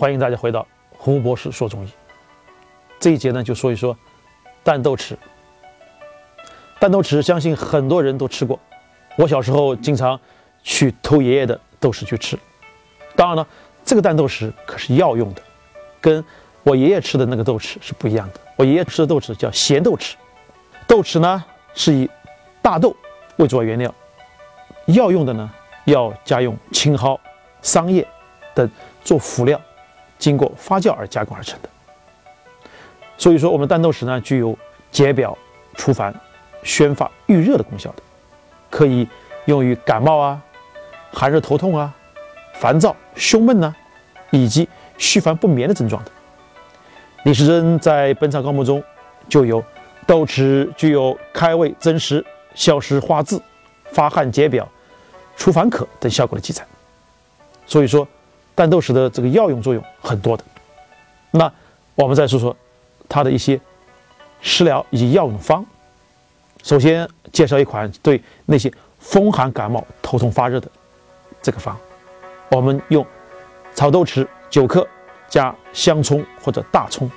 欢迎大家回到胡博士说中医。这一节呢，就说一说蛋豆豉。蛋豆豉，相信很多人都吃过。我小时候经常去偷爷爷的豆豉去吃。当然了，这个蛋豆豉可是药用的，跟我爷爷吃的那个豆豉是不一样的。我爷爷吃的豆豉叫咸豆豉，豆豉呢是以大豆为主要原料，药用的呢要加用青蒿、桑叶等做辅料。经过发酵而加工而成的，所以说我们蛋豆豉呢具有解表、除烦、宣发、预热的功效的，可以用于感冒啊、寒热头痛啊、烦躁、胸闷呐，以及虚烦不眠的症状的。李时珍在《本草纲目》中就有豆豉具有开胃增食、消食化滞、发汗解表、除烦渴等效果的记载，所以说。蛋豆豉的这个药用作用很多的，那我们再说说它的一些食疗以及药用方。首先介绍一款对那些风寒感冒、头痛发热的这个方，我们用炒豆豉九克加香葱或者大葱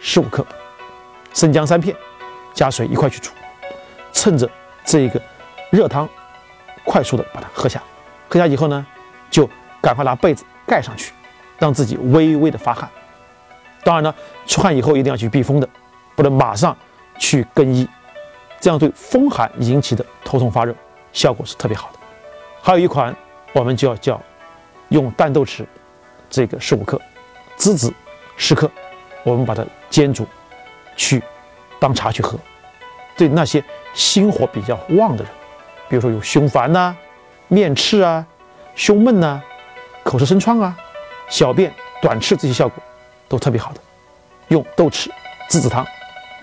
十五克，生姜三片，加水一块去煮，趁着这个热汤，快速的把它喝下。喝下以后呢，就赶快拿被子。盖上去，让自己微微的发汗。当然呢，出汗以后一定要去避风的，不能马上去更衣，这样对风寒引起的头痛发热效果是特别好的。还有一款，我们就要叫用淡豆豉，这个十五克，栀子十克，我们把它煎煮，去当茶去喝。对那些心火比较旺的人，比如说有胸烦呐、面赤啊、胸闷呐。口舌生疮啊，小便短赤这些效果都特别好的，用豆豉、栀子汤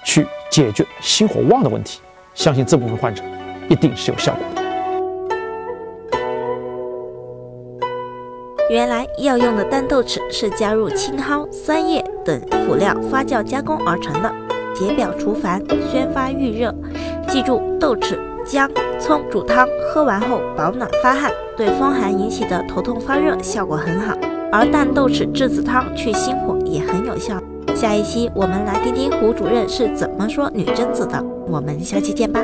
去解决心火旺的问题，相信这部分患者一定是有效果的。原来药用的淡豆豉是加入青蒿、酸叶等辅料发酵加工而成的，解表除烦、宣发预热。记住，豆豉、姜、葱煮汤，喝完后保暖发汗。对风寒引起的头痛发热效果很好，而淡豆豉栀子汤去心火也很有效。下一期我们来听听胡主任是怎么说女贞子的，我们下期见吧。